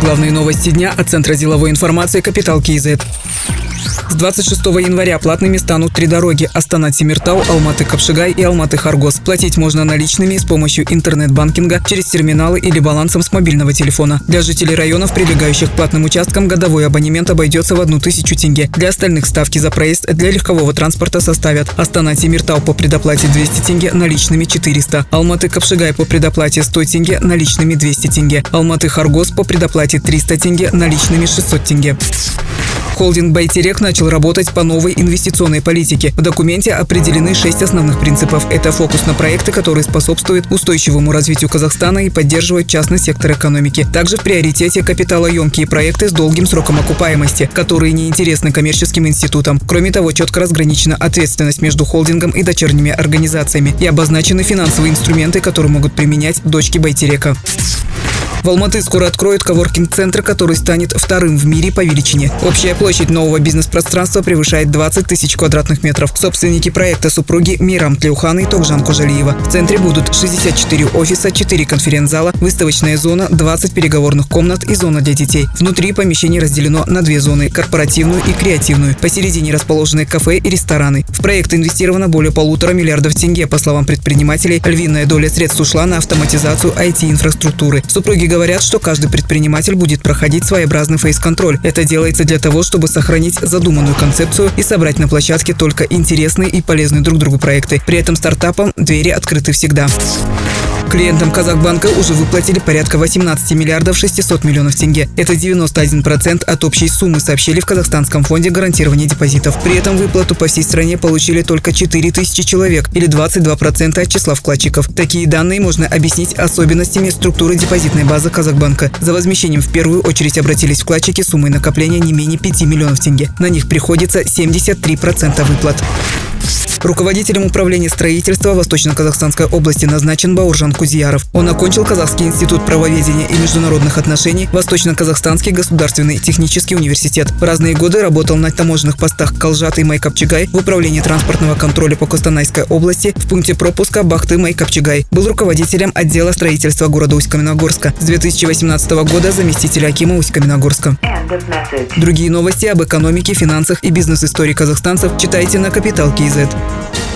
Главные новости дня от Центра деловой информации «Капитал Киезет». С 26 января платными станут три дороги – Астана-Тимиртау, Алматы-Капшигай и Алматы-Харгос. Платить можно наличными с помощью интернет-банкинга через терминалы или балансом с мобильного телефона. Для жителей районов, прилегающих к платным участкам, годовой абонемент обойдется в одну тысячу тенге. Для остальных ставки за проезд для легкового транспорта составят Астана-Тимиртау по предоплате 200 тенге, наличными 400. Алматы-Капшигай по предоплате 100 тенге, наличными 200 тенге. Алматы-Харгос по предоплате 300 тенге, наличными 600 тенге. Холдинг «Байтерек» начал работать по новой инвестиционной политике. В документе определены шесть основных принципов. Это фокус на проекты, которые способствуют устойчивому развитию Казахстана и поддерживают частный сектор экономики. Также в приоритете капиталоемкие проекты с долгим сроком окупаемости, которые не интересны коммерческим институтам. Кроме того, четко разграничена ответственность между холдингом и дочерними организациями и обозначены финансовые инструменты, которые могут применять дочки Байтерека. В Алматы скоро откроют коворкинг-центр, который станет вторым в мире по величине. Общая площадь нового бизнес-пространства превышает 20 тысяч квадратных метров. Собственники проекта супруги Мирам Тлеухан и Тогжан Кожалиева. В центре будут 64 офиса, 4 конференц-зала, выставочная зона, 20 переговорных комнат и зона для детей. Внутри помещение разделено на две зоны – корпоративную и креативную. Посередине расположены кафе и рестораны. В проект инвестировано более полутора миллиардов тенге. По словам предпринимателей, львиная доля средств ушла на автоматизацию IT-инфраструктуры. Супруги говорят, что каждый предприниматель будет проходить своеобразный фейс-контроль. Это делается для того, чтобы сохранить задуманную концепцию и собрать на площадке только интересные и полезные друг другу проекты. При этом стартапам двери открыты всегда. Клиентам Казахбанка уже выплатили порядка 18 миллиардов 600 миллионов тенге. Это 91% от общей суммы, сообщили в Казахстанском фонде гарантирования депозитов. При этом выплату по всей стране получили только 4 тысячи человек или 22% от числа вкладчиков. Такие данные можно объяснить особенностями структуры депозитной базы Казахбанка. За возмещением в первую очередь обратились вкладчики суммой накопления не менее 5 миллионов тенге. На них приходится 73% выплат. Руководителем управления строительства Восточно-Казахстанской области назначен Бауржан Кузияров. Он окончил Казахский институт правоведения и международных отношений, Восточно-Казахстанский государственный технический университет. В разные годы работал на таможенных постах Калжат и Майкапчигай в управлении транспортного контроля по Костанайской области в пункте пропуска Бахты Майкапчигай. Был руководителем отдела строительства города Усть-Каменогорска. С 2018 года заместитель Акима Усть-Каменогорска. Другие новости об экономике, финансах и бизнес-истории казахстанцев читайте на Капитал Киезет. Thank you.